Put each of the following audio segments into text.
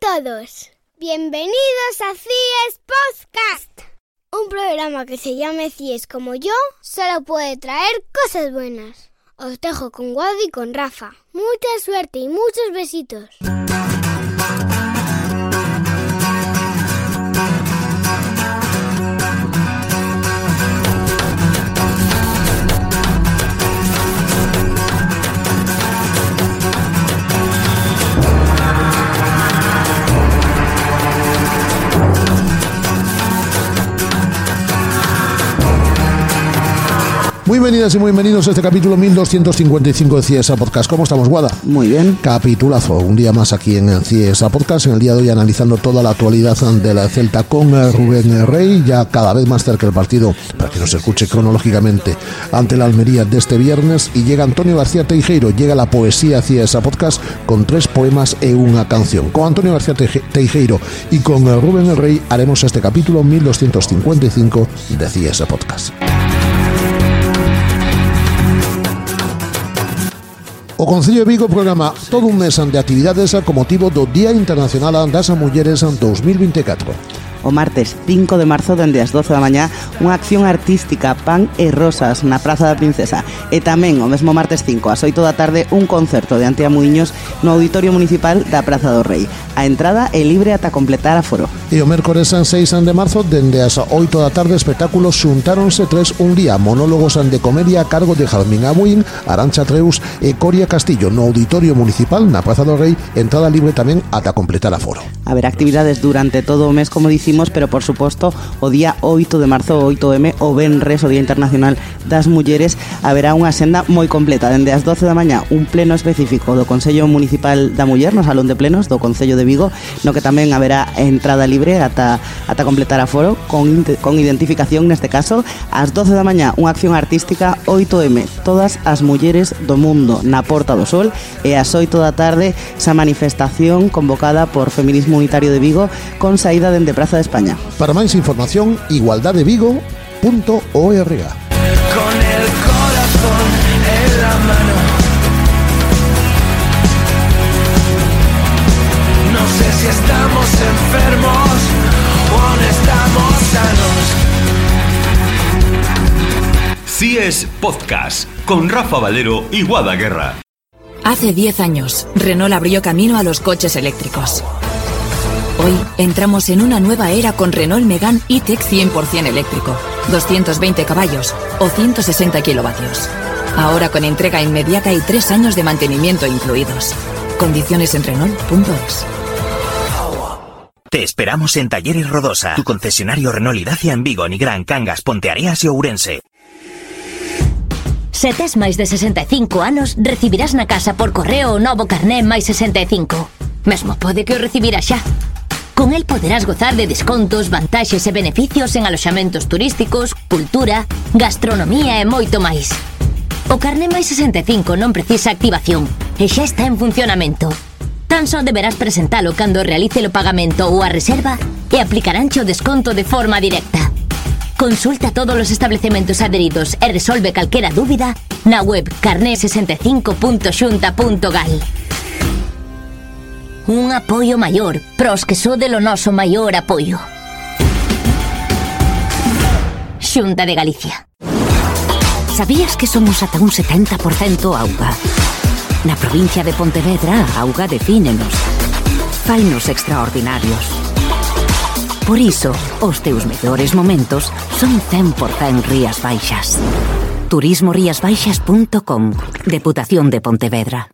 todos. Bienvenidos a CIES Podcast. Un programa que se llame CIES como yo solo puede traer cosas buenas. Os dejo con Wadi y con Rafa. Mucha suerte y muchos besitos. Muy bienvenidas y muy bienvenidos a este capítulo 1255 de CIESA Podcast. ¿Cómo estamos, Guada? Muy bien. Capitulazo, un día más aquí en el CIESA Podcast, en el día de hoy analizando toda la actualidad de la Celta con Rubén Rey, ya cada vez más cerca del partido, para que nos escuche cronológicamente, ante la Almería de este viernes, y llega Antonio García Teijeiro, llega la poesía CIESA Podcast con tres poemas y una canción. Con Antonio García Teijeiro y con Rubén Rey haremos este capítulo 1255 de CIESA Podcast. O Concello de Vigo programa todo un mes de actividades con motivo do Día Internacional das Mulleres 2024 o martes 5 de marzo dende as 12 da mañá unha acción artística Pan e Rosas na Praza da Princesa e tamén o mesmo martes 5 ás 8 da tarde un concerto de Antea Muiños no Auditorio Municipal da Praza do Rei. A entrada é libre ata completar a foro. E o mércores 6 de marzo, dende as 8 da tarde, espectáculos xuntáronse tres un día, monólogos de comedia a cargo de Jarmín Abuín, Arancha Treus e Coria Castillo, no Auditorio Municipal, na Praza do Rei, entrada libre tamén ata completar a foro. Haber actividades durante todo o mes, como dicimos, pero por suposto, o día 8 de marzo, 8M, o Benres, o Día Internacional das Mulleres, haberá unha senda moi completa, dende as 12 da mañá, un pleno específico do Consello Municipal da Muller, no Salón de Plenos do Concello de Vigo, no que tamén haberá entrada libre ata, ata completar a foro, con, con identificación neste caso. Ás 12 da mañá, unha acción artística 8M, todas as mulleres do mundo na Porta do Sol, e ás 8 da tarde, esa manifestación convocada por Feminismo Unitario de Vigo con saída dende Praza de España. Para máis información, igualdadevigo.org. con el sanos. CIES Podcast con Rafa Valero y Guada Guerra. Hace 10 años, Renault abrió camino a los coches eléctricos. Hoy entramos en una nueva era con Renault Megane E-Tech 100% eléctrico, 220 caballos o 160 kilovatios. Ahora con entrega inmediata y 3 años de mantenimiento incluidos. Condiciones en Renault.es. Te esperamos en Talleres Rodosa, tu concesionario Renault y Dacia en Vigo, Nigrán, Cangas, Ponteareas y Ourense. Se tes máis de 65 anos, recibirás na casa por correo o novo carné máis 65. Mesmo pode que o recibirás xa. Con el poderás gozar de descontos, vantaxes e beneficios en aloxamentos turísticos, cultura, gastronomía e moito máis. O carné máis 65 non precisa activación e xa está en funcionamento. Tan só deberás presentalo cando realice o pagamento ou a reserva e aplicaránche o desconto de forma directa. Consulta todos os establecementos adheridos e resolve calquera dúbida na web carné65.xunta.gal. Un apoio maior pros que sode de lo noso maior apoio. Xunta de Galicia. Sabías que somos ata un 70% auga? Na provincia de Pontevedra, auga defínenos. Fainos extraordinarios. Por iso, os teus mellores momentos son 100% Rías Baixas. Turismoriasbaixas.com Deputación de Pontevedra.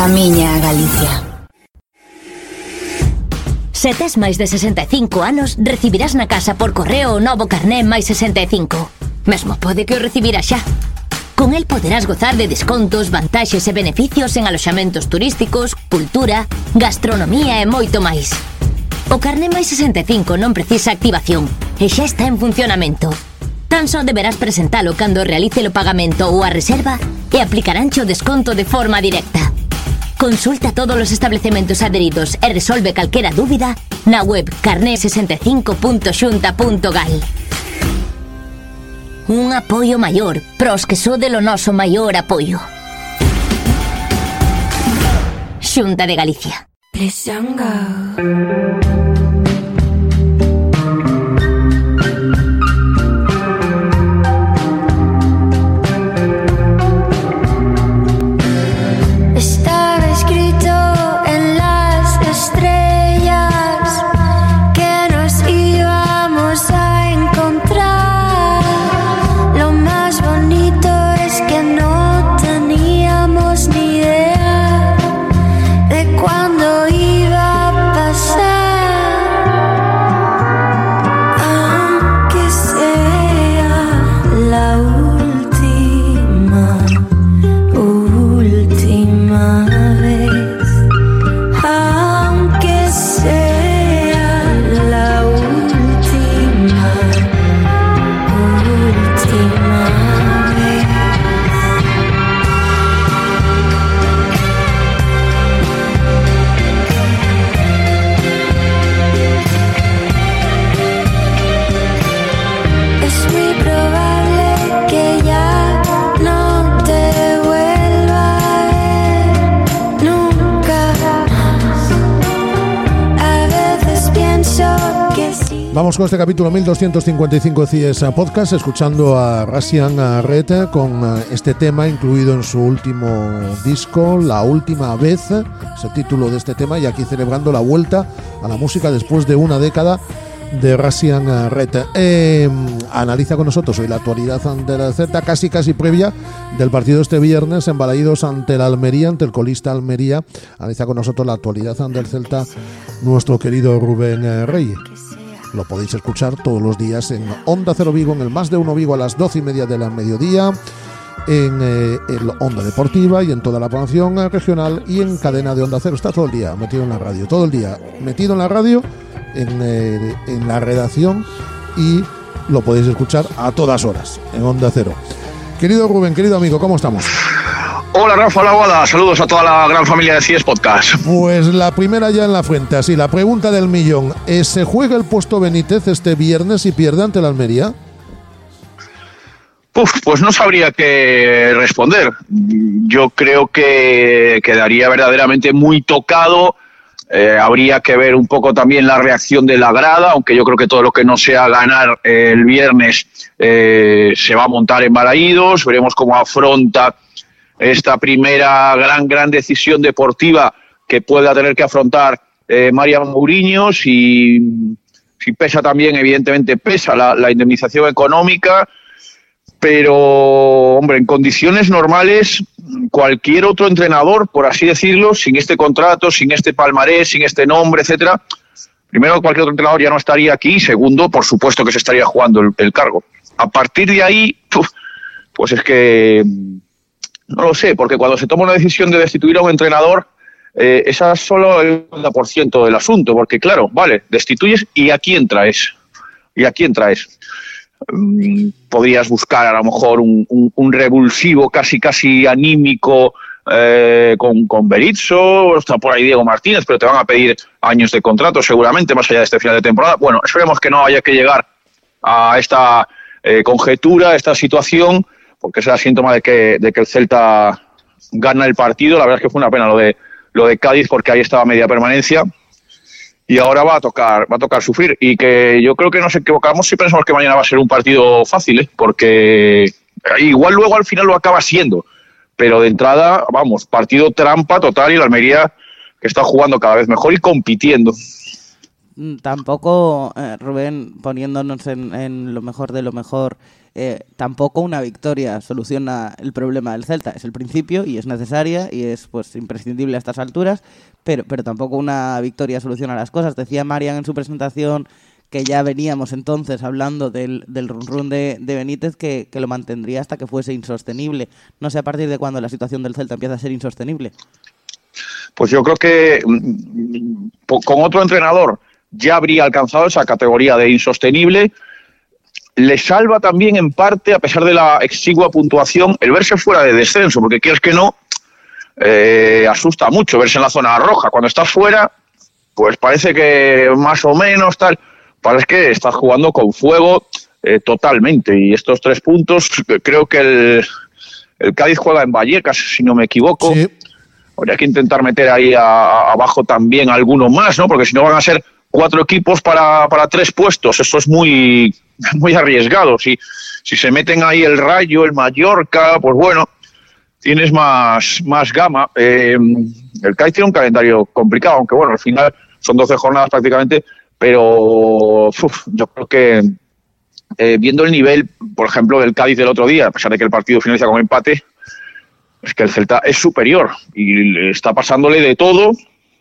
Camiña a Galicia. Se tes máis de 65 anos, recibirás na casa por correo o novo carné máis 65. Mesmo pode que o recibira xa. Con el poderás gozar de descontos, vantaxes e beneficios en aloxamentos turísticos, cultura, gastronomía e moito máis. O carné máis 65 non precisa activación e xa está en funcionamento. Tan só deberás presentalo cando realice o pagamento ou a reserva e aplicaránche o desconto de forma directa. Consulta todos os establecementos adheridos e resolve calquera dúbida na web carné65.xunta.gal. Un apoio maior, pros que sode lo noso maior apoio. Xunta de Galicia. Con este capítulo 1255 de CIES Podcast, escuchando a Rasian Red con eh, este tema incluido en su último disco, La Última Vez, es el título de este tema, y aquí celebrando la vuelta a la música después de una década de Rasian Red. Eh, analiza con nosotros hoy la actualidad ante la Z, casi casi previa del partido este viernes en Balaídos ante el Almería, ante el colista Almería. Analiza con nosotros la actualidad ante el Celta nuestro querido Rubén eh, Rey. Lo podéis escuchar todos los días en Onda Cero Vigo, en el Más de Uno Vigo a las doce y media de la mediodía, en eh, el Onda Deportiva y en toda la programación eh, regional y en cadena de Onda Cero. Está todo el día metido en la radio, todo el día metido en la radio, en, eh, en la redacción y lo podéis escuchar a todas horas en Onda Cero. Querido Rubén, querido amigo, ¿cómo estamos? Hola Rafa Laguada, saludos a toda la gran familia de CIES Podcast. Pues la primera ya en la frente, así, la pregunta del millón. ¿Eh, ¿Se juega el puesto Benítez este viernes y pierde ante la Almería? Uf, pues no sabría qué responder. Yo creo que quedaría verdaderamente muy tocado. Eh, habría que ver un poco también la reacción de la grada, aunque yo creo que todo lo que no sea ganar eh, el viernes eh, se va a montar en Balaídos. Veremos cómo afronta esta primera gran, gran decisión deportiva que pueda tener que afrontar eh, María Mourinho. Si, pesa también, evidentemente pesa la, la indemnización económica pero hombre, en condiciones normales, cualquier otro entrenador, por así decirlo, sin este contrato, sin este palmarés, sin este nombre, etcétera, primero cualquier otro entrenador ya no estaría aquí, segundo, por supuesto que se estaría jugando el, el cargo. A partir de ahí, pues es que no lo sé, porque cuando se toma una decisión de destituir a un entrenador, eh, esa es solo el 50% del asunto, porque claro, vale, destituyes y a quién traes. ¿Y a quién traes? Mm, podrías buscar a lo mejor un revulsivo casi casi anímico eh, con, con Berizzo, está por ahí Diego Martínez, pero te van a pedir años de contrato seguramente, más allá de este final de temporada. Bueno, esperemos que no haya que llegar a esta eh, conjetura, a esta situación, porque será síntoma de que, de que el Celta gana el partido. La verdad es que fue una pena lo de, lo de Cádiz, porque ahí estaba media permanencia y ahora va a tocar va a tocar sufrir y que yo creo que nos equivocamos si pensamos que mañana va a ser un partido fácil ¿eh? porque igual luego al final lo acaba siendo pero de entrada vamos partido trampa total y la Almería que está jugando cada vez mejor y compitiendo Mm, Tampoco, eh, Rubén, poniéndonos en, en lo mejor de lo mejor, eh, tampoco una victoria soluciona el problema del Celta. Es el principio y es necesaria y es pues imprescindible a estas alturas, pero, pero tampoco una victoria soluciona las cosas. Decía Marian en su presentación que ya veníamos entonces hablando del, del run run de, de Benítez que, que lo mantendría hasta que fuese insostenible. No sé a partir de cuándo la situación del Celta empieza a ser insostenible. pues yo creo que mm, po- con otro entrenador ya habría alcanzado esa categoría de insostenible. Le salva también en parte, a pesar de la exigua puntuación, el verse fuera de descenso, porque quieres que no, eh, asusta mucho verse en la zona roja. Cuando estás fuera, pues parece que más o menos tal, parece que estás jugando con fuego eh, totalmente. Y estos tres puntos, creo que el, el Cádiz juega en Vallecas, si no me equivoco. Habría que intentar meter ahí a- a- abajo también alguno más, ¿no? Porque si no van a ser cuatro equipos para, para tres puestos. Eso es muy, muy arriesgado. Si, si se meten ahí el Rayo, el Mallorca, pues bueno, tienes más, más gama. Eh, el Cádiz tiene un calendario complicado, aunque bueno, al final son 12 jornadas prácticamente, pero yo creo que eh, viendo el nivel, por ejemplo, del Cádiz del otro día, a pesar de que el partido finaliza con empate, es que el Celta es superior y está pasándole de todo,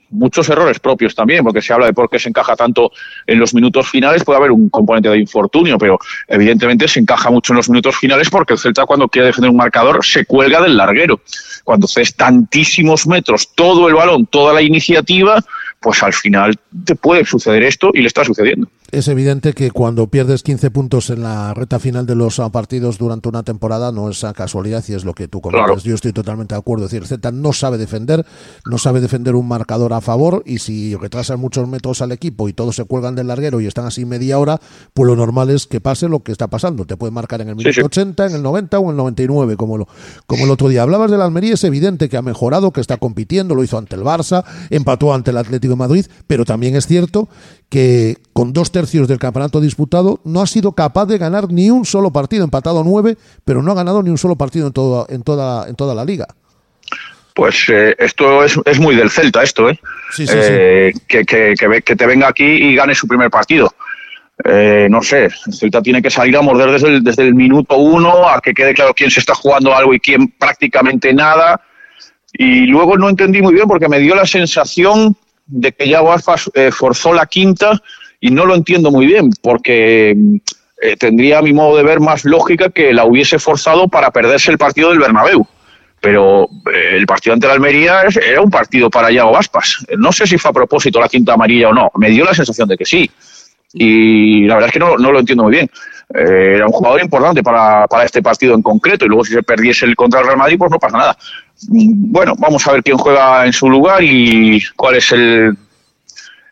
muchos errores propios también, porque se habla de por qué se encaja tanto en los minutos finales, puede haber un componente de infortunio, pero evidentemente se encaja mucho en los minutos finales porque el Celta cuando quiere defender un marcador se cuelga del larguero. Cuando haces tantísimos metros, todo el balón, toda la iniciativa, pues al final te puede suceder esto y le está sucediendo. Es evidente que cuando pierdes 15 puntos en la recta final de los ah, partidos durante una temporada no es a casualidad y es lo que tú comentas. Claro. Yo estoy totalmente de acuerdo. Es decir, Celta no sabe defender, no sabe defender un marcador a favor y si retrasan muchos metros al equipo y todos se cuelgan del larguero y están así media hora, pues lo normal es que pase lo que está pasando. Te puede marcar en el minuto sí. 80, en el 90 o en el 99, como, lo, como el otro día. Hablabas del Almería, es evidente que ha mejorado, que está compitiendo, lo hizo ante el Barça, empató ante el Atlético de Madrid, pero también es cierto que con dos tercios del campeonato disputado no ha sido capaz de ganar ni un solo partido, empatado nueve, pero no ha ganado ni un solo partido en, todo, en, toda, en toda la liga. Pues eh, esto es, es muy del Celta, esto, ¿eh? Sí, sí, Eh, Que, que, que, te venga aquí y gane su primer partido. Eh, no sé, el Celta tiene que salir a morder desde el, desde el minuto uno, a que quede claro quién se está jugando algo y quién prácticamente nada. Y luego no entendí muy bien porque me dio la sensación de que ya Aspas eh, forzó la quinta y no lo entiendo muy bien porque eh, tendría a mi modo de ver más lógica que la hubiese forzado para perderse el partido del Bernabéu pero eh, el partido ante la Almería era un partido para Yago Aspas. No sé si fue a propósito la quinta amarilla o no. Me dio la sensación de que sí. Y la verdad es que no, no lo entiendo muy bien. Eh, era un jugador importante para, para este partido en concreto y luego si se perdiese el contra el Real Madrid, pues no pasa nada. Bueno, vamos a ver quién juega en su lugar y cuál es el,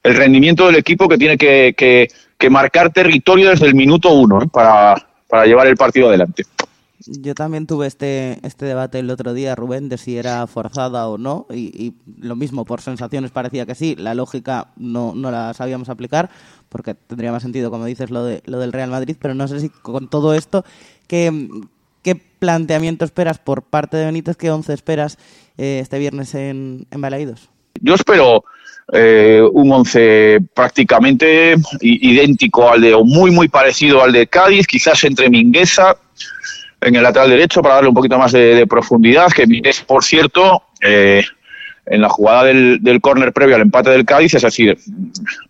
el rendimiento del equipo que tiene que, que- que marcar territorio desde el minuto uno ¿eh? para, para llevar el partido adelante. Yo también tuve este, este debate el otro día, Rubén, de si era forzada o no, y, y lo mismo, por sensaciones parecía que sí, la lógica no, no la sabíamos aplicar, porque tendría más sentido, como dices, lo, de, lo del Real Madrid, pero no sé si con todo esto, ¿qué, qué planteamiento esperas por parte de Benítez, qué once esperas eh, este viernes en, en Balaídos? Yo espero eh, un once prácticamente idéntico al de, o muy, muy parecido al de Cádiz, quizás entre Mingueza en el lateral derecho para darle un poquito más de, de profundidad, que Mingueza, por cierto, eh, en la jugada del, del córner previo al empate del Cádiz, es decir,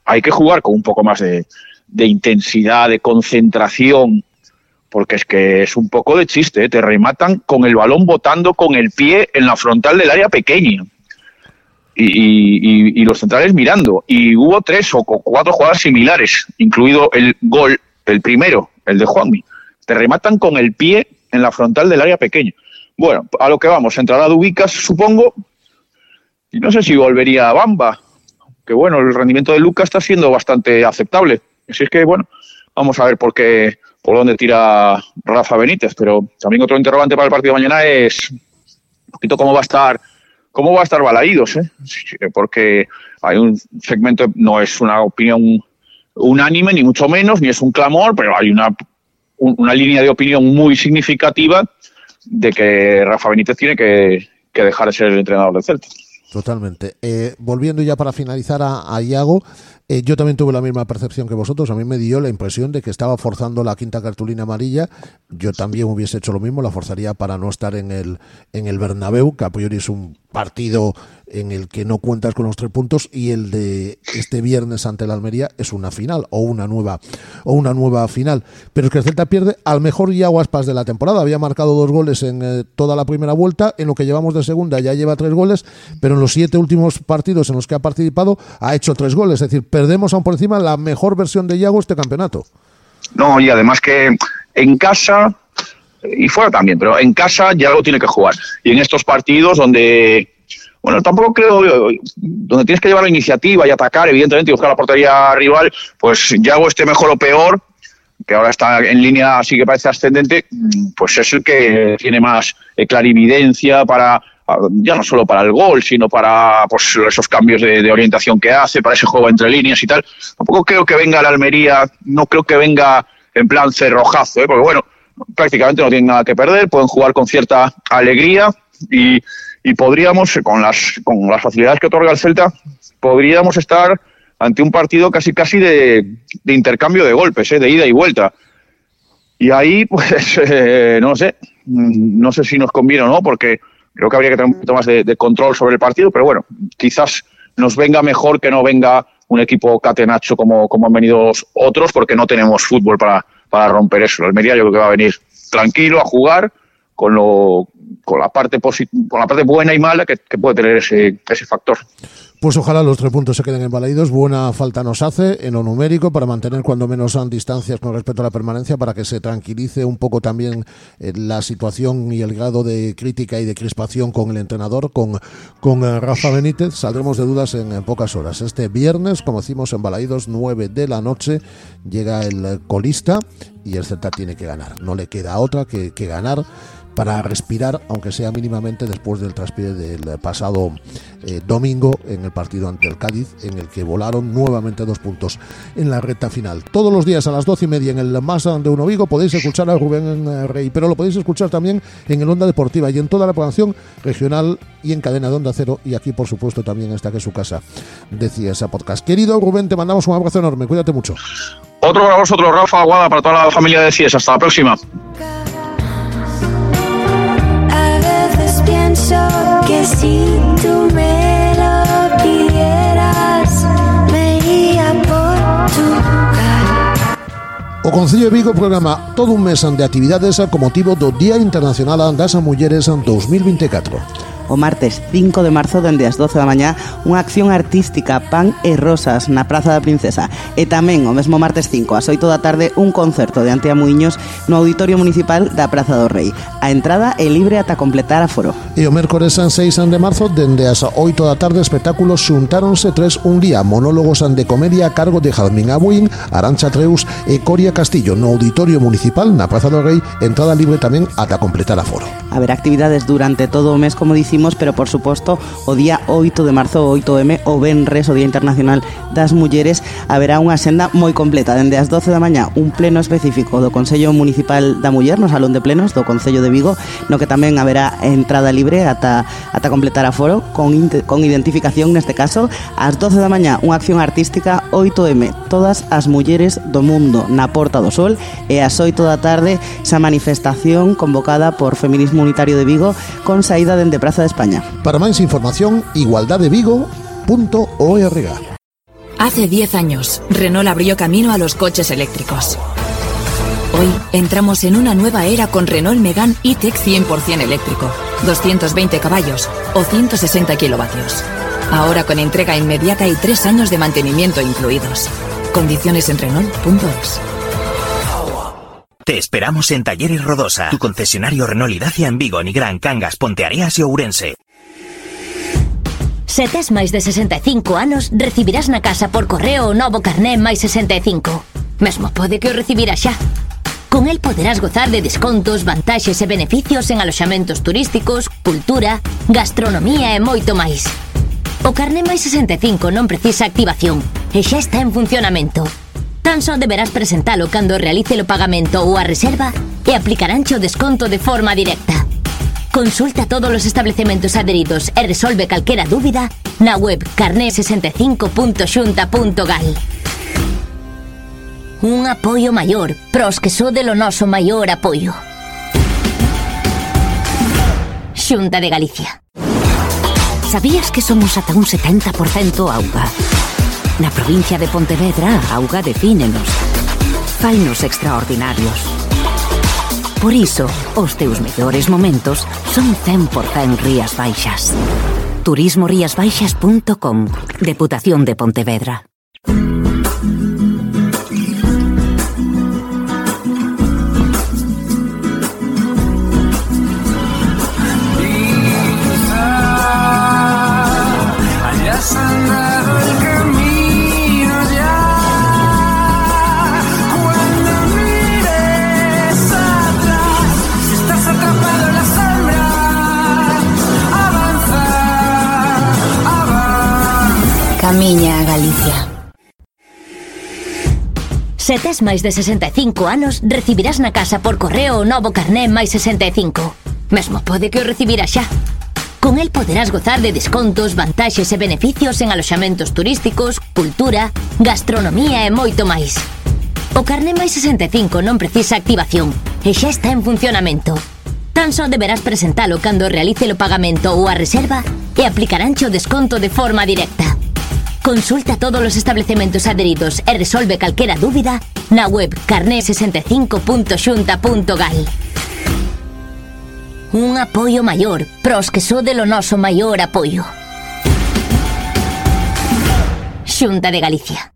hay que jugar con un poco más de, de intensidad, de concentración, porque es que es un poco de chiste, ¿eh? te rematan con el balón botando con el pie en la frontal del área pequeña y, y- y los centrales mirando. Y hubo tres o cu- cuatro jugadas similares, incluido el gol, el primero, el de Juanmi. Te rematan con el pie en la frontal del área pequeña. Bueno, a lo que vamos, entrará Dubicas, supongo, y no sé si volvería a Bamba, que bueno, el rendimiento de Lucas está siendo bastante aceptable. Así es que, bueno, vamos a ver por qué, por dónde tira Rafa Benítez, pero también otro interrogante para el partido de mañana es un poquito cómo va a estar cómo va a estar Balaídos, ¿eh? Porque hay un segmento, no es una opinión unánime, ni mucho menos, ni es un clamor, pero hay una, un- una línea de opinión muy significativa de que Rafa Benítez tiene que, que dejar de ser el entrenador del Celta. Totalmente. Eh, volviendo ya para finalizar a, a Iago, eh, yo también tuve la misma percepción que vosotros. A mí me dio la impresión de que estaba forzando la quinta cartulina amarilla. Yo también hubiese hecho lo mismo, la forzaría para no estar en el, en el Bernabéu, que a priori es un partido en el que no cuentas con los tres puntos y el de este viernes ante la Almería es una final o una nueva o una nueva final. Pero es que el Celta pierde al mejor Iago Aspas de la temporada. Había marcado dos goles en eh, toda la primera vuelta, en lo que llevamos de segunda ya lleva tres goles, pero en los siete últimos partidos en los que ha participado ha hecho tres goles. Es decir, perdemos aún por encima la mejor versión de Iago este campeonato. No, y además que en casa y fuera también, pero en casa ya algo tiene que jugar. Y en estos partidos donde, bueno, tampoco creo, donde tienes que llevar la iniciativa y atacar, evidentemente, y buscar la portería rival, pues Yago esté mejor o peor, que ahora está en línea, así que parece ascendente, pues es el que tiene más eh, clarividencia para ya no solo para el gol, sino para pues, esos cambios de, de orientación que hace, para ese juego entre líneas y tal. Tampoco creo que venga la Almería, no creo que venga en plan cerrojazo, ¿eh? porque bueno, prácticamente no tienen nada que perder, pueden jugar con cierta alegría y, y podríamos, con las, con las facilidades que otorga el Celta, podríamos estar ante un partido casi casi de, de intercambio de golpes, ¿eh? de ida y vuelta. Y ahí, pues, eh, no sé, no sé si nos conviene o no, porque creo que habría que tener un poquito más de, de control sobre el partido, pero bueno, quizás nos venga mejor que no venga un equipo catenacho como, como han venido otros, porque no tenemos fútbol para, para romper eso. El Almería yo creo que va a venir tranquilo a jugar con lo con la parte con la parte buena y mala que, que puede tener ese, ese factor. Pues ojalá los tres puntos se queden embalaídos. Buena falta nos hace en lo numérico para mantener cuando menos distancias con respecto a la permanencia, para que se tranquilice un poco también eh, la situación y el grado de crítica y de crispación con el entrenador, con, con eh, Rafa Benítez. Saldremos de dudas en, pocas horas. Este viernes, como decimos, embalaídos, 9 de la noche, llega el colista y el Celta tiene que ganar. No le queda otra que, que ganar para respirar, aunque sea mínimamente después del traspié del pasado eh, domingo en el partido ante el Cádiz, en el que volaron nuevamente dos puntos en la recta final. Todos los días a las doce y media en el Más de Uno Vigo podéis escuchar a Rubén eh, Rey, pero lo podéis escuchar también en el Onda Deportiva y en toda la programación regional y en cadena de Onda Cero y aquí, por supuesto, también está que es su casa, decía esa podcast. Querido Rubén, te mandamos un abrazo enorme, cuídate mucho. Otro para vosotros, Rafa Aguada, para toda la familia de CIES. Hasta la próxima. pienso que si tú me lo pidieras, me iría por tu. O Concello de Vigo programa todo un mes de actividades con motivo do Día Internacional das Mulleres 2024 o martes 5 de marzo dende as 12 da mañá unha acción artística Pan e Rosas na Praza da Princesa e tamén o mesmo martes 5 ás 8 da tarde un concerto de Antea Muiños no Auditorio Municipal da Praza do Rei. A entrada é libre ata completar a foro. E o mércores 6 de marzo dende as 8 da tarde espectáculos xuntáronse tres un día monólogos de comedia a cargo de Jazmín Abuín, Arancha Treus e Coria Castillo no Auditorio Municipal na Praza do Rei, entrada libre tamén ata completar a foro. Haber actividades durante todo o mes como dicimos próximos, pero por suposto o día 8 de marzo, 8M, o Benres, o Día Internacional das Mulleres, haberá unha senda moi completa. Dende as 12 da mañá, un pleno específico do Consello Municipal da Muller, no Salón de Plenos do Concello de Vigo, no que tamén haberá entrada libre ata, ata completar a foro, con, con identificación neste caso. Ás 12 da mañá, unha acción artística 8M, todas as mulleres do mundo, na Porta do Sol, e ás 8 da tarde, xa manifestación convocada por Feminismo Unitario de Vigo, con saída dende Praza de España. Para máis información, igualdadevigo.org. Hace 10 años, Renault abrió camino a los coches eléctricos. Hoy entramos en una nueva era con Renault Megane E-Tech 100% eléctrico, 220 caballos o 160 kilovatios. Ahora con entrega inmediata y 3 años de mantenimiento incluidos. Condiciones en Renault.es. Te esperamos en Talleres Rodosa, tu concesionario Renault y Dacia en Vigo, Nigrán, Cangas, Ponteareas y Ourense. Se tes máis de 65 anos, recibirás na casa por correo o novo carné máis 65. Mesmo pode que o recibirás xa. Con el poderás gozar de descontos, vantaxes e beneficios en aloxamentos turísticos, cultura, gastronomía e moito máis. O carné máis 65 non precisa activación e xa está en funcionamento. Tan só deberás presentalo cando realice o pagamento ou a reserva e aplicaránche o desconto de forma directa. Consulta todos os establecementos adheridos e resolve calquera dúbida na web carné65.xunta.gal. Un apoio maior pros que sode lo noso maior apoio. Xunta de Galicia. Sabías que somos ata un 70% auga? Na provincia de Pontevedra, auga defínenos. Fainos extraordinarios. Por iso, os teus mellores momentos son 100% Rías Baixas. turismoriasbaixas.com Deputación de Pontevedra. Camiña a Galicia. Se tes máis de 65 anos, recibirás na casa por correo o novo carné máis 65. Mesmo pode que o recibirás xa. Con el poderás gozar de descontos, vantaxes e beneficios en aloxamentos turísticos, cultura, gastronomía e moito máis. O carné máis 65 non precisa activación e xa está en funcionamento. Tan só deberás presentalo cando realice o pagamento ou a reserva e aplicaránche o desconto de forma directa. Consulta todos os establecementos adheridos e resolve calquera dúbida na web carné65.xunta.gal. Un apoio maior, pros que sode lo noso maior apoio. Xunta de Galicia.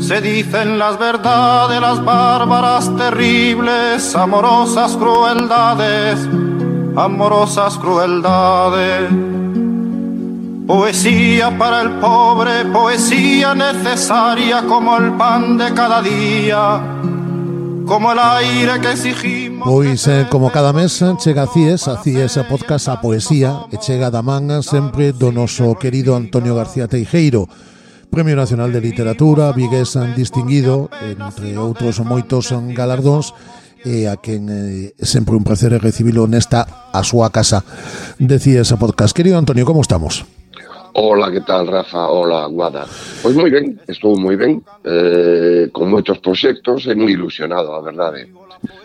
se dicen las verdades, las bárbaras, terribles, amorosas crueldades, amorosas crueldades. Poesía para el pobre, poesía necesaria como el pan de cada día, como el aire que exigimos. Pois, eh, como cada mes, eh, chega a CIES, a CIES a podcast a poesía, e chega da man eh, sempre do noso querido Antonio García Teijeiro, Premio Nacional de Literatura, vigués eh, distinguido, entre outros moitos galardóns, e a quen eh, sempre un placer recibilo nesta a súa casa de CIES a podcast. Querido Antonio, como estamos? Hola, que tal, Rafa? Hola, Guada. Pois moi ben, estou moi ben, eh, con moitos proxectos e moi ilusionado, a verdade.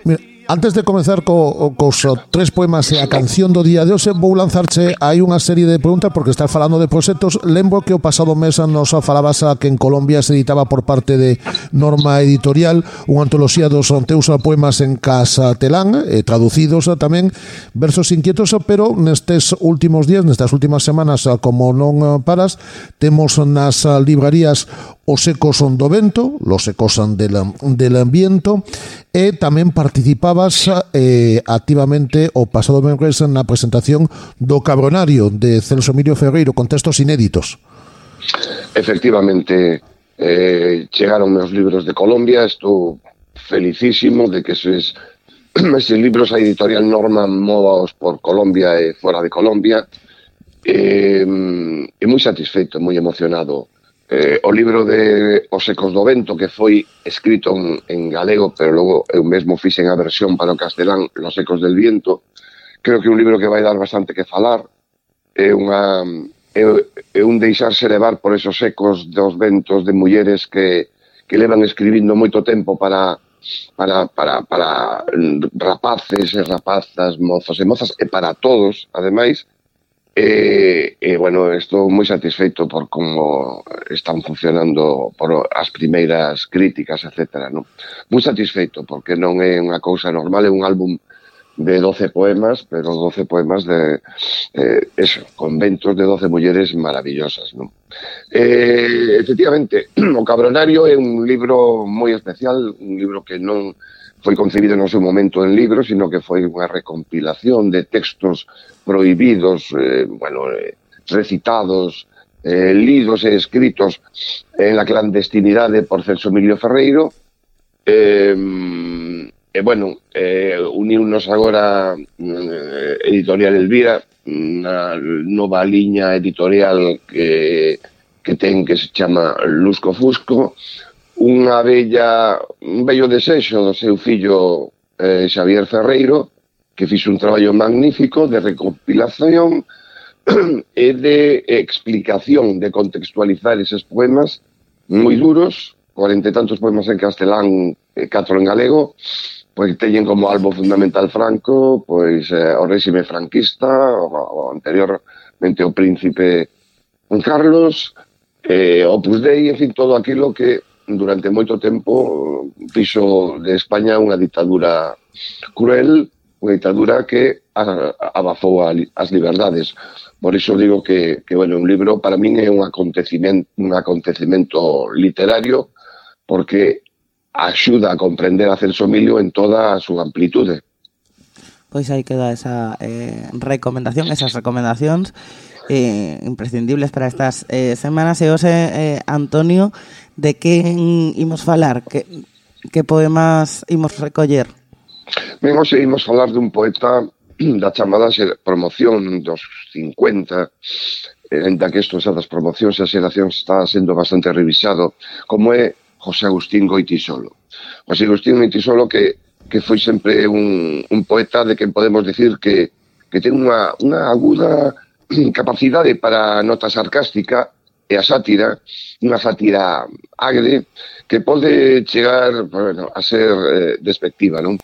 Mira, Antes de comenzar co, cos tres poemas e a canción do día de hoxe Vou lanzarche hai unha serie de preguntas Porque estás falando de proxectos. Lembro que o pasado mes nos falabas a que en Colombia se editaba por parte de Norma Editorial Unha antoloxía dos teus poemas en Casa Telán eh, Traducidos eh, tamén Versos inquietos eh, Pero nestes últimos días, nestas últimas semanas eh, Como non paras Temos nas librarías Os ecos son do vento, los ecos son del, del ambiento e tamén participabas eh, activamente o pasado Benres na presentación do Cabronario de Celso Emilio Ferreiro con textos inéditos. Efectivamente, eh, chegaron meus libros de Colombia, estou felicísimo de que eses, eses libros a editorial Norma movaos por Colombia e fora de Colombia, eh, mm, e moi satisfeito, moi emocionado eh, o libro de Os Ecos do Vento que foi escrito en, en galego pero logo eu mesmo fixen a versión para o castelán Los Ecos del Viento. Creo que é un libro que vai dar bastante que falar. É unha é, é un deixarse levar por esos ecos dos ventos de mulleres que, que levan escribindo moito tempo para para, para, para mm, rapaces e rapazas, mozos e mozas, e para todos, ademais, E, e bueno, estou moi satisfeito por como están funcionando por as primeiras críticas, etc. No? Moi satisfeito, porque non é unha cousa normal, é un álbum de 12 poemas, pero 12 poemas de eh, eso, conventos de 12 mulleres maravillosas. Non? Eh, efectivamente, O Cabronario é un libro moi especial, un libro que non foi concebido no seu momento en libro, sino que foi unha recompilación de textos prohibidos, eh, bueno, eh, recitados, eh, lidos e escritos en la clandestinidade por Celso Emilio Ferreiro. Eh, e, bueno, eh, uniunos agora eh, Editorial Elvira, na nova liña editorial que, que ten que se chama Lusco Fusco, unha bella, un bello desexo do seu fillo eh, Xavier Ferreiro, que fixo un traballo magnífico de recopilación e de explicación, de contextualizar eses poemas moi duros, cuarenta e tantos poemas en castelán, e catro en galego, pois teñen como albo fundamental Franco, pois eh, o réxime franquista, o, o anteriormente o príncipe Juan Carlos, eh, Opus Dei, en fin, todo aquilo que durante moito tempo fixo de España unha ditadura cruel unha ditadura que abafou as liberdades. Por iso digo que, que bueno, un libro para min é un acontecimento, un acontecimento literario porque axuda a comprender a Celso Emilio en toda a súa amplitude. Pois aí queda esa eh, recomendación, esas recomendacións eh, imprescindibles para estas eh, semanas. E hoxe, eh, Antonio, de que imos falar? Que, que poemas imos recoller? Ben, hoxe imos falar dun poeta da chamada promoción dos 50, eh, enda que isto xa das promocións e as xeracións está sendo bastante revisado, como é José Agustín Goitisolo. José Agustín Goitisolo que, que foi sempre un, un poeta de que podemos decir que, que ten unha, unha aguda capacidade para a nota sarcástica e a sátira, unha sátira agre, que pode chegar bueno, a ser eh, despectiva, non?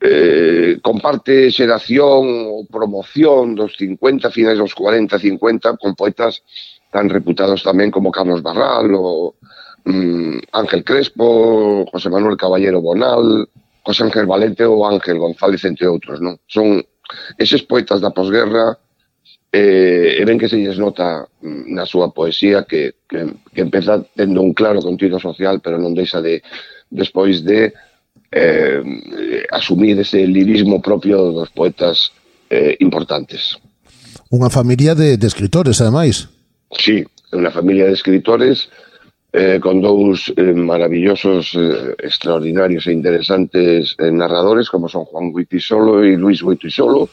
eh, comparte xeración ou promoción dos 50, finais dos 40, 50, con poetas tan reputados tamén como Carlos Barral ou mm, Ángel Crespo, José Manuel Caballero Bonal, José Ángel Valente ou Ángel González, entre outros. Non? Son eses poetas da posguerra eh, e ven que se lles nota mm, na súa poesía que, que, que empeza tendo un claro contido social, pero non deixa de, despois de eh, asumir ese lirismo propio dos poetas eh, importantes. Unha familia de, de escritores, ademais. Sí, unha familia de escritores eh, con dous eh, maravillosos, eh, extraordinarios e interesantes eh, narradores como son Juan Guitisolo e Luis Guitisolo.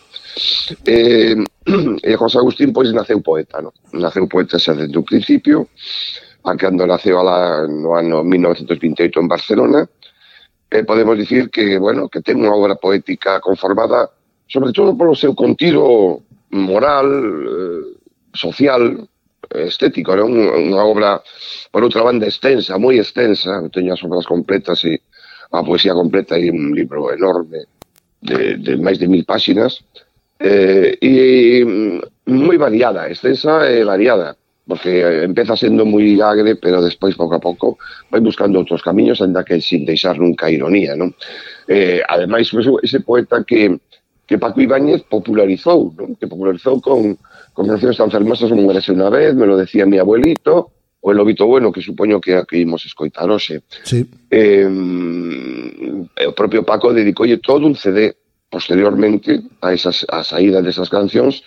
Eh, e José Agustín pois naceu poeta, no? Naceu poeta xa desde o principio, a cando naceu ala, no ano 1928 en Barcelona, eh, podemos dicir que, bueno, que ten unha obra poética conformada sobre todo polo seu contido moral, eh, social, estético, era unha obra, por outra banda, extensa, moi extensa, teño as obras completas e a poesía completa e un libro enorme de, máis de mil páxinas, eh, e moi variada, extensa e variada, porque eh, empeza sendo moi agre, pero despois pouco a pouco vai buscando outros camiños, anda que sin deixar nunca ironía, non? Eh, ademais, ese poeta que, que Paco Ibáñez popularizou, non? que popularizou con, con cancións tan fermosas como merece unha vez, me lo decía mi abuelito, o El Lobito Bueno, que supoño que, aquí imos escoitar hoxe. Sí. Eh, o propio Paco dedicoulle todo un CD posteriormente a, esas, a saída desas cancións,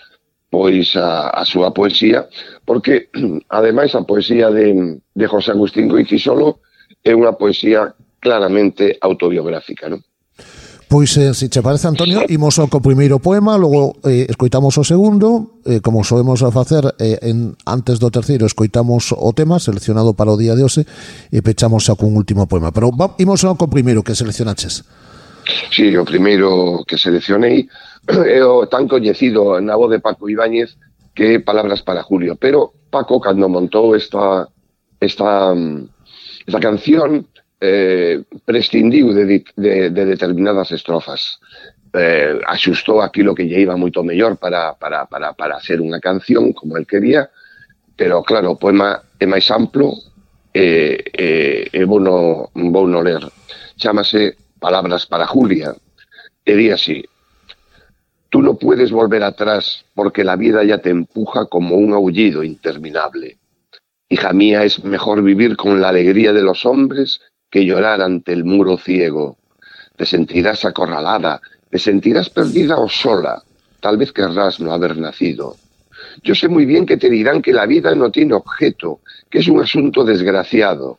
pois a, a súa poesía, porque ademais a poesía de, de José Agustín Goitisolo é unha poesía claramente autobiográfica, non? Pois, eh, se che parece, Antonio, imos ao co primeiro poema, logo eh, escoitamos o segundo, eh, como soemos a facer eh, en, antes do terceiro, escoitamos o tema seleccionado para o día de hoxe e pechamos xa cun último poema. Pero va, imos ao co primeiro que seleccionaches. Sí, o primeiro que seleccionei é eh, o tan coñecido na voz de Paco Ibáñez que Palabras para Julio, pero Paco cando montou esta esta mm, esta canción eh, prescindiu de, de, de determinadas estrofas. Eh, axustou aquilo que lle iba moito mellor para, para, para, para ser unha canción como el quería, pero claro, o poema é máis amplo e, eh, e, eh, e vou, no, vou no ler. Chámase Palabras para Julia e di así Tú no puedes volver atrás porque la vida ya te empuja como un aullido interminable. Hija mía, es mejor vivir con la alegría de los hombres que llorar ante el muro ciego. Te sentirás acorralada, te sentirás perdida o sola. Tal vez querrás no haber nacido. Yo sé muy bien que te dirán que la vida no tiene objeto, que es un asunto desgraciado.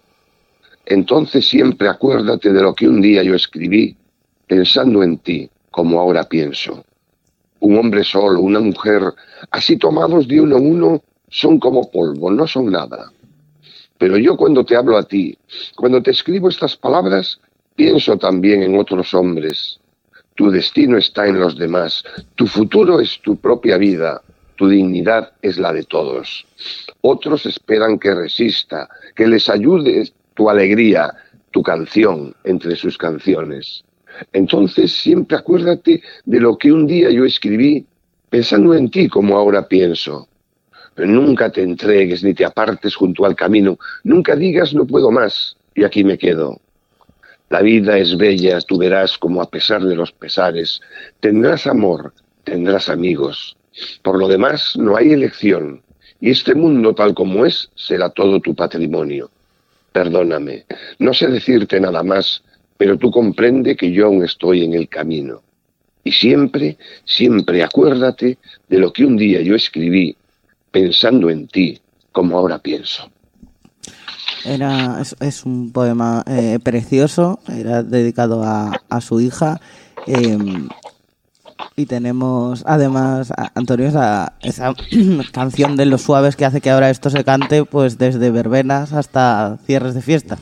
Entonces siempre acuérdate de lo que un día yo escribí pensando en ti, como ahora pienso. Un hombre solo, una mujer, así tomados de uno en uno, son como polvo, no son nada. Pero yo cuando te hablo a ti, cuando te escribo estas palabras, pienso también en otros hombres. Tu destino está en los demás, tu futuro es tu propia vida, tu dignidad es la de todos. Otros esperan que resista, que les ayude tu alegría, tu canción entre sus canciones. Entonces siempre acuérdate de lo que un día yo escribí pensando en ti como ahora pienso. Nunca te entregues ni te apartes junto al camino. Nunca digas no puedo más y aquí me quedo. La vida es bella, tú verás como a pesar de los pesares, tendrás amor, tendrás amigos. Por lo demás, no hay elección, y este mundo tal como es será todo tu patrimonio. Perdóname, no sé decirte nada más, pero tú comprende que yo aún estoy en el camino. Y siempre, siempre acuérdate de lo que un día yo escribí pensando en ti, como ahora pienso. Era, es, un poema eh, precioso, era dedicado a, a su hija. eh, Y tenemos además, a Antonio, esa, esa canción de los suaves que hace que ahora esto se cante pues desde verbenas hasta cierres de fiesta.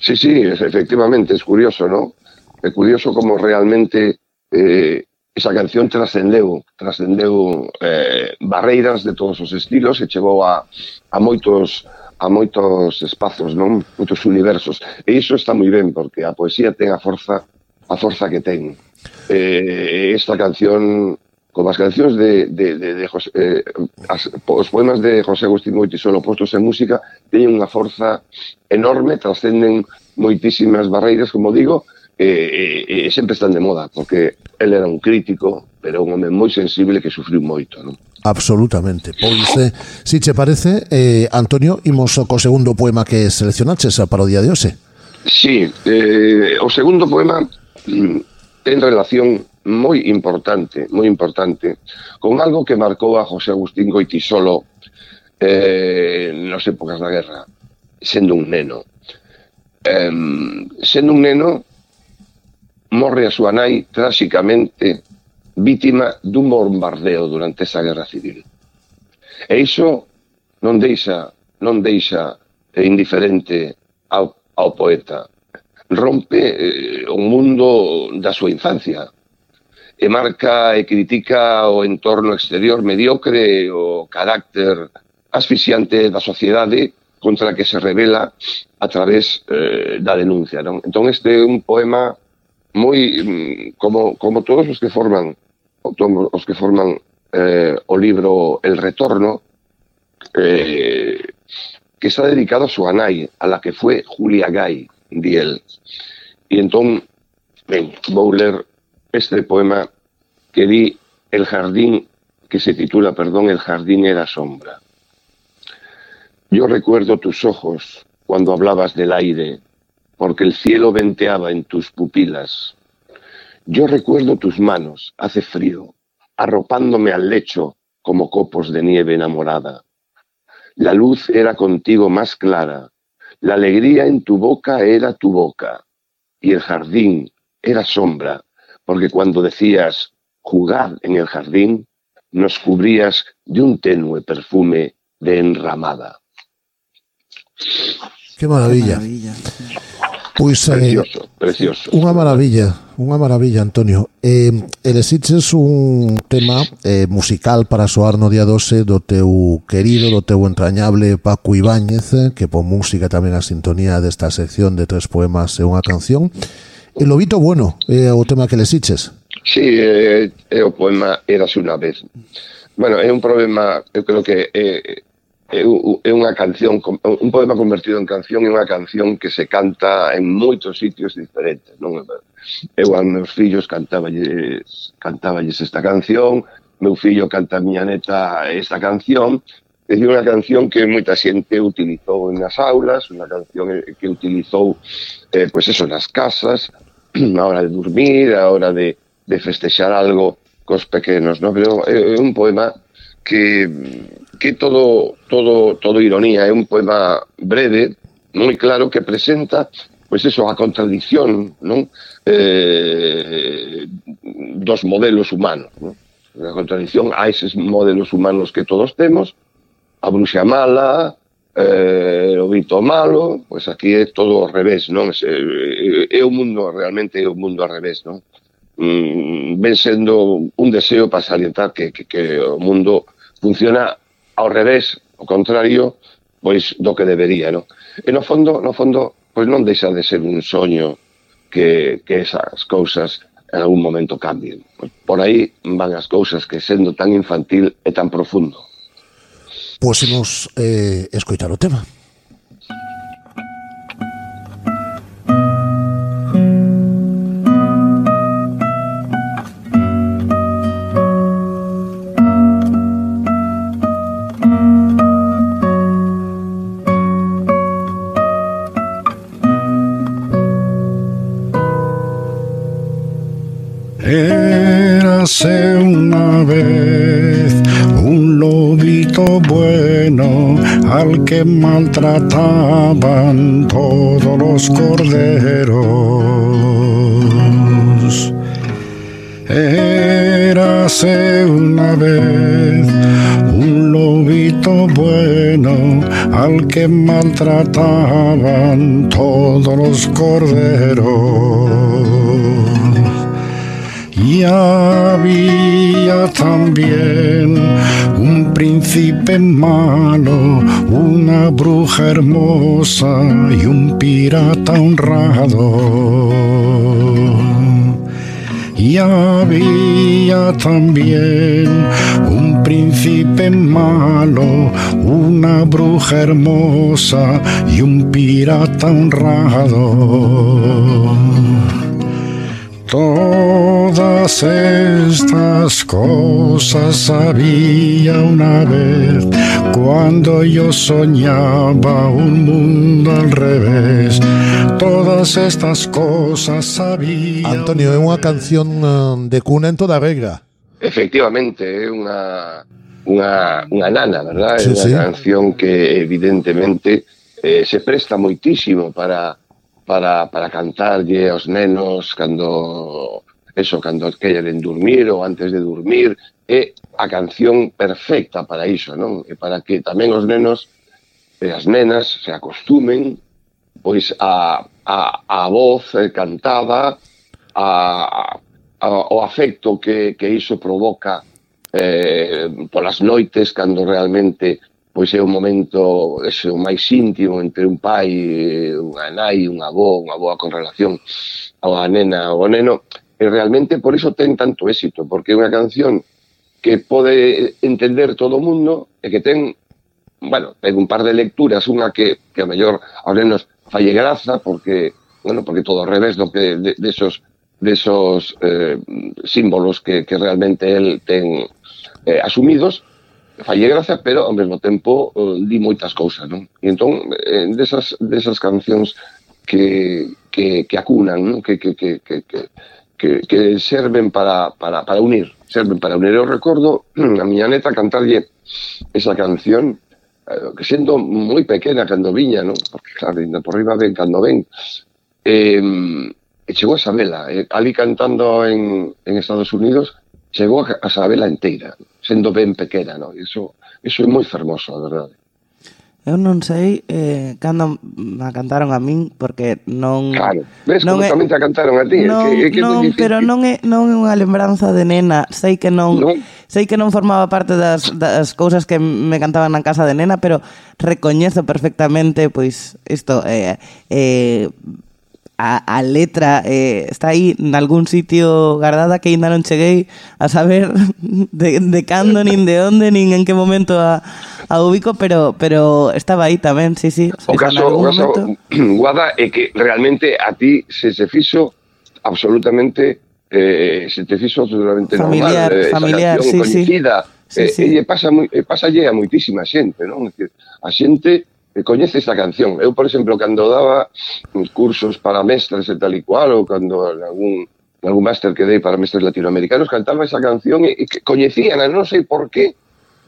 Sí, sí, es, efectivamente, es curioso, ¿no? Es curioso cómo realmente eh, esa canción trascendeu, trascendeu eh, barreiras de todos os estilos e chegou a, a moitos a moitos espazos, non? Moitos universos. E iso está moi ben, porque a poesía ten a forza a forza que ten. Eh, esta canción, como as cancións de, de, de, de José, eh, as, os poemas de José Agustín Moiti solo postos en música, teñen unha forza enorme, trascenden moitísimas barreiras, como digo, e, e, e sempre están de moda, porque el era un crítico, pero un home moi sensible que sufriu moito, non? Absolutamente. Pois, eh, si che parece, eh, Antonio, imos co segundo poema que seleccionaches para o día de hoxe. Sí, eh, o segundo poema mm, ten relación moi importante, moi importante, con algo que marcou a José Agustín Goitisolo eh, nas épocas da guerra, sendo un neno. Eh, sendo un neno, morre a súa nai tráxicamente vítima dun bombardeo durante esa guerra civil. E iso non deixa non deixa indiferente ao, ao poeta, rompe eh, o mundo da súa infancia e marca e critica o entorno exterior mediocre o carácter asfixiante da sociedade contra que se revela a través eh, da denuncia. Non? Entón este é un poema moi mm, como, como todos os que forman os que forman eh, o libro El Retorno eh, que está dedicado a súa nai, a la que foi Julia Gay, di el. E entón, ben, vou ler este poema que di El jardín, que se titula, perdón, El jardín era sombra. Yo recuerdo tus ojos cuando hablabas del aire, porque el cielo venteaba en tus pupilas. Yo recuerdo tus manos, hace frío, arropándome al lecho como copos de nieve enamorada. La luz era contigo más clara, la alegría en tu boca era tu boca, y el jardín era sombra, porque cuando decías jugar en el jardín, nos cubrías de un tenue perfume de enramada. Que maravilla. Pois, eh, precioso, eh, precioso. Unha maravilla, unha maravilla, Antonio. Eh, elexiches un tema eh, musical para soar no día 12 do teu querido, do teu entrañable Paco Ibáñez, eh, que pon música tamén a sintonía desta sección de tres poemas e unha canción. El Lobito Bueno, eh, o tema que elexiches. Sí, é, eh, é o poema Érase unha vez. Bueno, é un problema, eu creo que é, é unha canción, un poema convertido en canción é unha canción que se canta en moitos sitios diferentes, non? Eu a meus fillos cantaballes, cantaballes esta canción, meu fillo canta a miña neta esta canción, é unha canción que moita xente utilizou nas aulas, unha canción que utilizou eh, pois eso, nas casas, a hora de dormir, a hora de, de festexar algo cos pequenos, non? Pero é un poema que que todo, todo, todo ironía, é un poema breve, moi claro, que presenta pois eso, a contradicción non eh, dos modelos humanos. Non? A contradicción a eses modelos humanos que todos temos, a bruxa mala, eh, o vito malo, pois aquí é todo ao revés, non? É, é o mundo, realmente é o mundo ao revés, non? Mm, ven sendo un deseo para salientar que, que, que o mundo funciona ao revés, ao contrario, pois do que debería, non? E no fondo, no fondo, pois non deixa de ser un soño que, que esas cousas en algún momento cambien. Pois por aí van as cousas que sendo tan infantil e tan profundo. Pois imos eh, escoitar o tema. Érase una vez un lobito bueno al que maltrataban todos los corderos. Érase una vez un lobito bueno al que maltrataban todos los corderos. Y había también un príncipe malo, una bruja hermosa y un pirata honrado. Y había también un príncipe malo, una bruja hermosa y un pirata honrado. Todas estas cosas había una vez cuando yo soñaba un mundo al revés. Todas estas cosas había. Antonio, é unha canción eh, de cuna en toda regra. Efectivamente, é unha, unha, unha nana, verdad? Sí, unha sí. canción que evidentemente eh, se presta moitísimo para, para, para cantarlle aos nenos cando eso, cando queren dormir ou antes de dormir, é a canción perfecta para iso, non? E para que tamén os nenos e as nenas se acostumen pois a, a, a voz eh, cantada, a, a, o afecto que, que iso provoca eh, polas noites cando realmente pois é un momento ese, o máis íntimo entre un pai, eh, unha nai, unha avó, unha boa con relación a nena ou ao neno, e realmente por iso ten tanto éxito, porque é unha canción que pode entender todo o mundo e que ten, bueno, ten un par de lecturas, unha que, que a mellor aos nenos falle graza, porque, bueno, porque todo ao revés do que de, de esos de esos eh, símbolos que, que realmente el ten eh, asumidos, fallé gracia, pero ao mesmo tempo uh, di moitas cousas, non? E entón, eh, desas, desas cancións que, que, que acunan, non? Que, que, que, que, que, que, que serven para, para, para unir, serven para unir. Eu recordo a miña neta cantarlle esa canción eh, que sendo moi pequena cando viña, non? Porque claro, ainda por riba ven cando ven. Eh, e chegou a sabela, eh, ali cantando en, en Estados Unidos, chegou a, a sabela inteira sendo ben pequena, non? Iso, iso é moi fermoso, a verdade. Eu non sei eh, cando a cantaron a min porque non Claro, ves non como é, tamén te a cantaron a ti, non, é que, é que non, pero non é non é unha lembranza de nena, sei que non, non sei que non formaba parte das das cousas que me cantaban na casa de nena, pero recoñezo perfectamente pois isto eh, eh a, a letra eh, está aí en algún sitio guardada que ainda non cheguei a saber de, de cando, nin de onde, nin en que momento a, a ubico, pero pero estaba aí tamén, sí, sí. O caso, o caso momento... Guada é que realmente a ti se se fixo absolutamente eh, se te fixo absolutamente familiar, normal, eh, familiar, sí, coñecida, sí. Eh, sí, sí. E, pasa moi, e pasalle a moitísima xente, non? A xente coñece esta canción. Eu, por exemplo, cando daba cursos para mestres e tal e cual, ou cando en algún algún máster que dei para mestres latinoamericanos, cantaba esa canción e, e que coñecían, non sei por qué,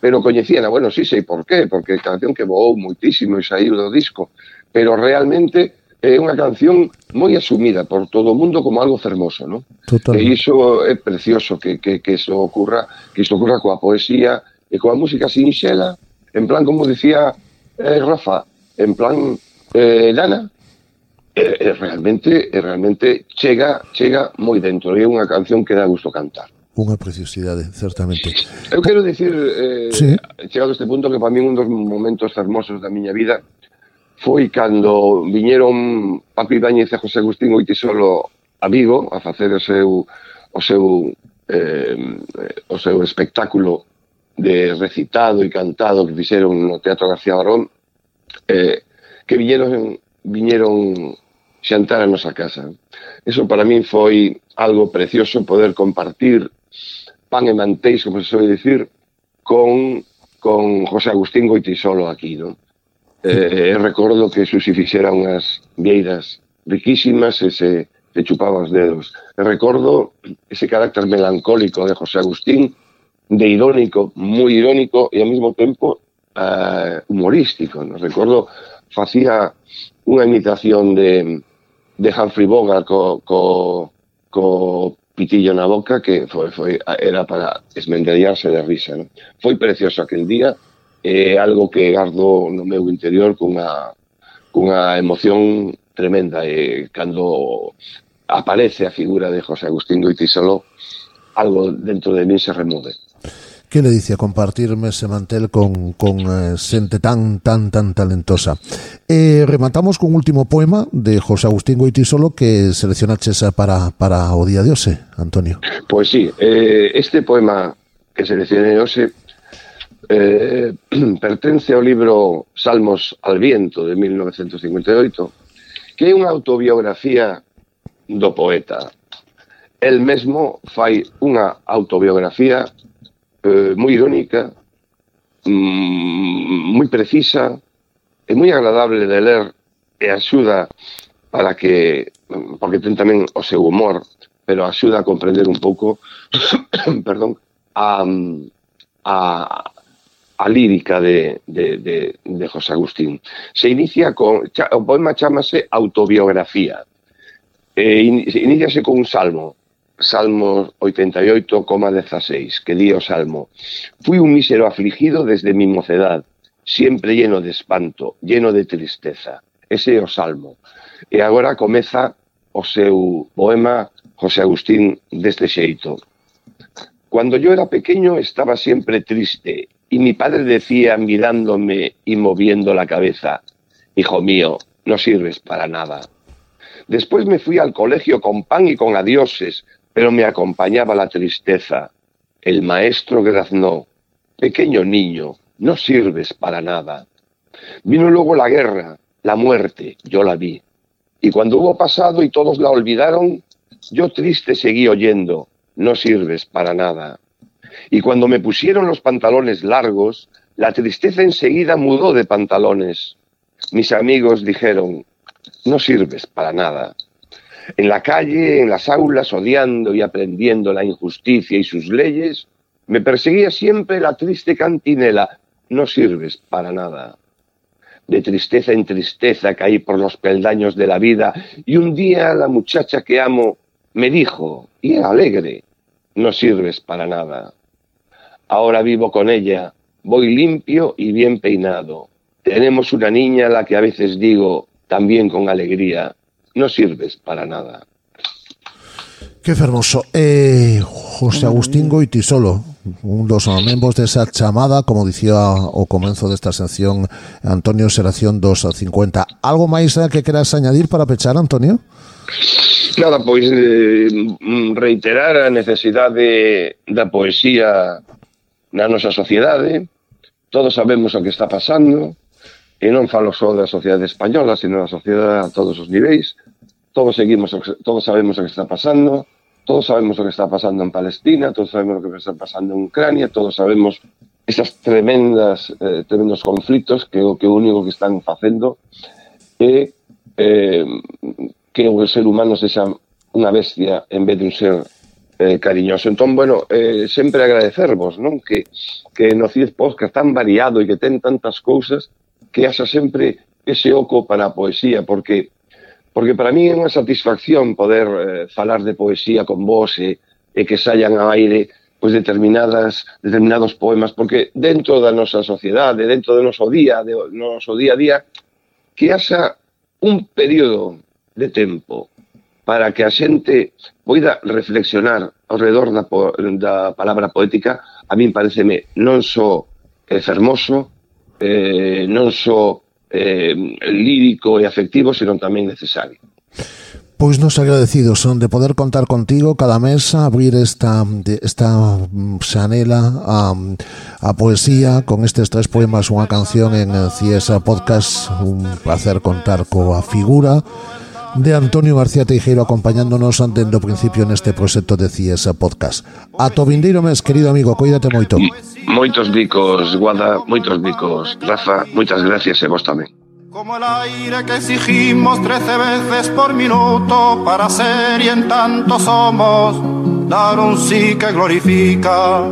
pero coñecían, bueno, sí sei por qué, porque é canción que voou muitísimo e saiu do disco, pero realmente é unha canción moi asumida por todo o mundo como algo fermoso, non? Totalmente. E iso é precioso que, que, que iso ocurra, que isto ocurra coa poesía e coa música sinxela, en plan, como dicía eh, Rafa, en plan eh, Lana, eh, eh realmente eh, realmente chega chega moi dentro, é unha canción que dá gusto cantar. Unha preciosidade, certamente. Eu quero dicir, eh, sí. chegado a este punto, que para mí un dos momentos hermosos da miña vida foi cando viñeron Papi Ibáñez e José Agustín Oitisolo a Vigo a facer o seu o seu eh, o seu espectáculo de recitado e cantado que fixeron no Teatro García Barón eh, que viñeron, viñeron xantar a nosa casa. Eso para min foi algo precioso poder compartir pan e mantéis, como se soe dicir, con, con José Agustín Goitisolo aquí, non? Eh, recordo que Susi fixera unhas vieiras riquísimas e se, se chupaba os dedos. E recordo ese carácter melancólico de José Agustín de irónico, muy irónico e ao mesmo tempo uh, humorístico. ¿no? recordo, facía unha imitación de, de Humphrey Bogart co, co, co pitillo na boca que foi, foi era para esmendellarse de risa. Non? Foi precioso aquel día, é eh, algo que gardo no meu interior cunha, cunha emoción tremenda e eh, cando aparece a figura de José Agustín Goitisolo algo dentro de mí se remove que le dice a compartirme ese mantel con, con eh, xente tan, tan, tan talentosa. Eh, rematamos con un último poema de José Agustín Goitisolo que seleccionaches para, para o día de hoxe, Antonio. Pois pues sí, eh, este poema que seleccionei hoxe eh, pertence ao libro Salmos al Viento de 1958 que é unha autobiografía do poeta. El mesmo fai unha autobiografía eh, moi irónica, mm, moi precisa, é moi agradable de ler e axuda para que, porque ten tamén o seu humor, pero axuda a comprender un pouco, perdón, a, a, a lírica de, de, de, de José Agustín. Se inicia con, o poema chamase Autobiografía, e in, iníciase con un salmo, Salmo 88,16, que di o salmo, Fui un mísero afligido desde mi mocedad, siempre lleno de espanto, lleno de tristeza. Ese o salmo. E agora comeza o seu poema José Agustín deste xeito. Cuando yo era pequeño estaba siempre triste y mi padre decía mirándome y moviendo la cabeza, Hijo mío, no sirves para nada. Después me fui al colegio con pan y con adioses, pero me acompañaba la tristeza. El maestro graznó, Pequeño niño, no sirves para nada. Vino luego la guerra, la muerte, yo la vi. Y cuando hubo pasado y todos la olvidaron, yo triste seguí oyendo, no sirves para nada. Y cuando me pusieron los pantalones largos, la tristeza enseguida mudó de pantalones. Mis amigos dijeron, no sirves para nada. En la calle, en las aulas, odiando y aprendiendo la injusticia y sus leyes, me perseguía siempre la triste cantinela, no sirves para nada. De tristeza en tristeza caí por los peldaños de la vida y un día la muchacha que amo me dijo, y era alegre, no sirves para nada. Ahora vivo con ella, voy limpio y bien peinado. Tenemos una niña a la que a veces digo, también con alegría, no sirves para nada. Qué hermoso. Eh, José Agustín Goiti solo, un dos membros desa chamada, como dicía o comenzo desta sección Antonio Seración 250. Algo máis que queras añadir para pechar, Antonio? Nada, pois eh, reiterar a necesidade da poesía na nosa sociedade. Todos sabemos o que está pasando, E non falo só da sociedade española, sino da sociedade a todos os niveis. Todos seguimos, todos sabemos o que está pasando, todos sabemos o que está pasando en Palestina, todos sabemos o que está pasando en Ucrania, todos sabemos esas tremendas, eh, tremendos conflitos que o que único que están facendo é eh, que o ser humano sexa unha bestia en vez de un ser eh, cariñoso. Entón, bueno, eh, sempre agradecervos non? Que, que no CIES Podcast tan variado e que ten tantas cousas que haxa sempre ese oco para a poesía, porque porque para mí é unha satisfacción poder eh, falar de poesía con vos e, e que saian ao aire pois determinadas determinados poemas porque dentro da nosa sociedade, dentro do noso día, do noso día a día que haxa un período de tempo para que a xente poida reflexionar alrededor da, po da palabra poética, a min pareceme non só é fermoso, eh, non só eh, lírico e afectivo, senón tamén necesario. Pois nos agradecidos son de poder contar contigo cada mes a abrir esta, esta mm, xanela a, a poesía con estes tres poemas, unha canción en eh, Ciesa Podcast, un placer contar coa figura de Antonio García Teijeiro acompañándonos dende o principio neste proxecto de Ciesa Podcast. A vindeiro mes, querido amigo, coídate moito. Moitos bicos, Guada, moitos bicos. Rafa, moitas gracias e vos tamén. Como el aire que exigimos trece veces por minuto para ser y en tanto somos dar un sí que glorifica.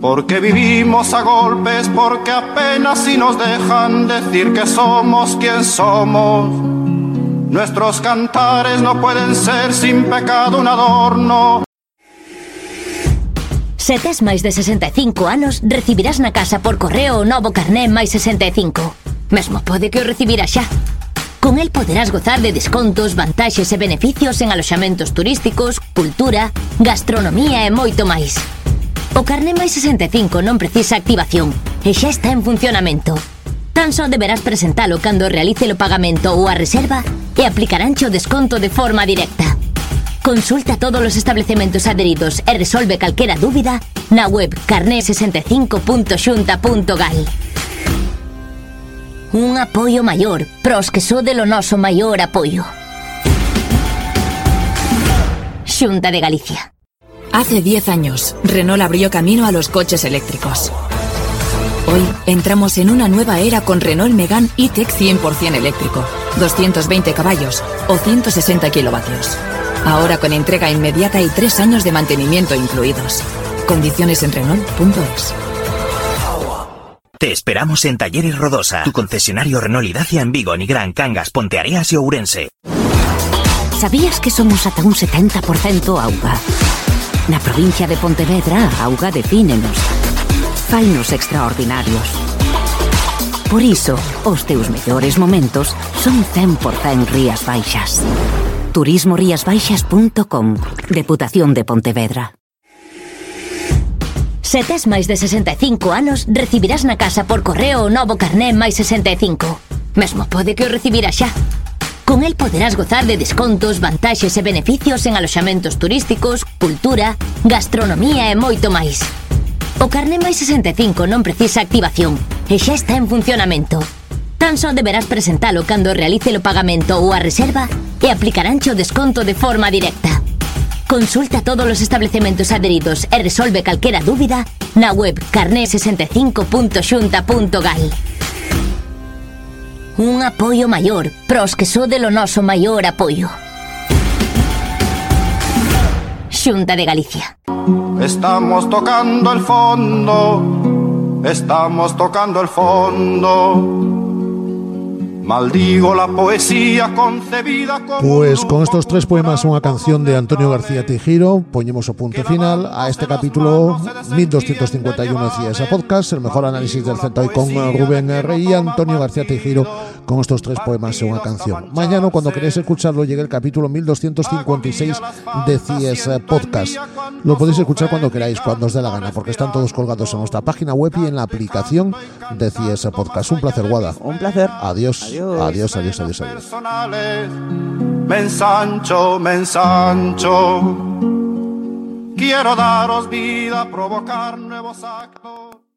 Porque vivimos a golpes, porque apenas si nos dejan decir que somos quien somos. Nuestros cantares no pueden ser sin pecado un adorno. Se tes máis de 65 anos, recibirás na casa por correo o novo carné máis 65. Mesmo pode que o recibira xa. Con el poderás gozar de descontos, vantaxes e beneficios en aloxamentos turísticos, cultura, gastronomía e moito máis. O carné máis 65 non precisa activación e xa está en funcionamento. Tan deberás presentalo cando realice o pagamento ou a reserva e aplicaránche o desconto de forma directa. Consulta todos os establecementos adheridos e resolve calquera dúbida na web carné65.xunta.gal. Un apoio maior pros que so de lo noso maior apoio. Xunta de Galicia. Hace 10 años, Renault abrió camino a los coches eléctricos. Hoy entramos en una nueva era con Renault Megane E-Tech 100% eléctrico, 220 caballos o 160 kilovatios. Ahora con entrega inmediata y tres años de mantenimiento incluidos. Condiciones en Renault.es. Te esperamos en Talleres Rodosa, tu concesionario Renault y Dacia en Vigo, Nigrán, Cangas, Ponteareas y Ourense. Sabías que somos ata un 70% auga? Na provincia de Pontevedra, auga defínenos. fainos extraordinarios. Por iso, os teus mellores momentos son 100% Rías Baixas. turismoriasbaixas.com Deputación de Pontevedra. Se tes máis de 65 anos, recibirás na casa por correo o novo carné máis 65. Mesmo pode que o recibira xa. Con el poderás gozar de descontos, vantaxes e beneficios en aloxamentos turísticos, cultura, gastronomía e moito máis. O carné máis 65 non precisa activación e xa está en funcionamento. Tan só deberás presentalo cando realice o pagamento ou a reserva e aplicaránche o desconto de forma directa. Consulta todos os establecementos adheridos e resolve calquera dúbida na web carné65.xunta.gal Un apoio maior pros que sode o noso maior apoio. Xunta de Galicia. Estamos tocando el fondo, estamos tocando el fondo. Maldigo la poesía concebida como Pues con estos tres poemas unha canción de Antonio García Tejiro poñemos o punto final a este capítulo 1251 de Ciesa Podcast el mejor análisis del Celta hoy con Rubén Rey y Antonio García Tejiro con estos tres poemas e unha canción. Mañana cuando queréis escucharlo llegue el capítulo 1256 de Ciesa Podcast. Lo podéis escuchar cuando queráis cuando os dé la gana porque están todos colgados en nuestra página web y en la aplicación de Ciesa Podcast. Un placer Guada. Un placer. Adiós. Adiós, adiós, adiós, adiós. Me ensancho, me ensancho. Quiero daros vida, provocar nuevos actos.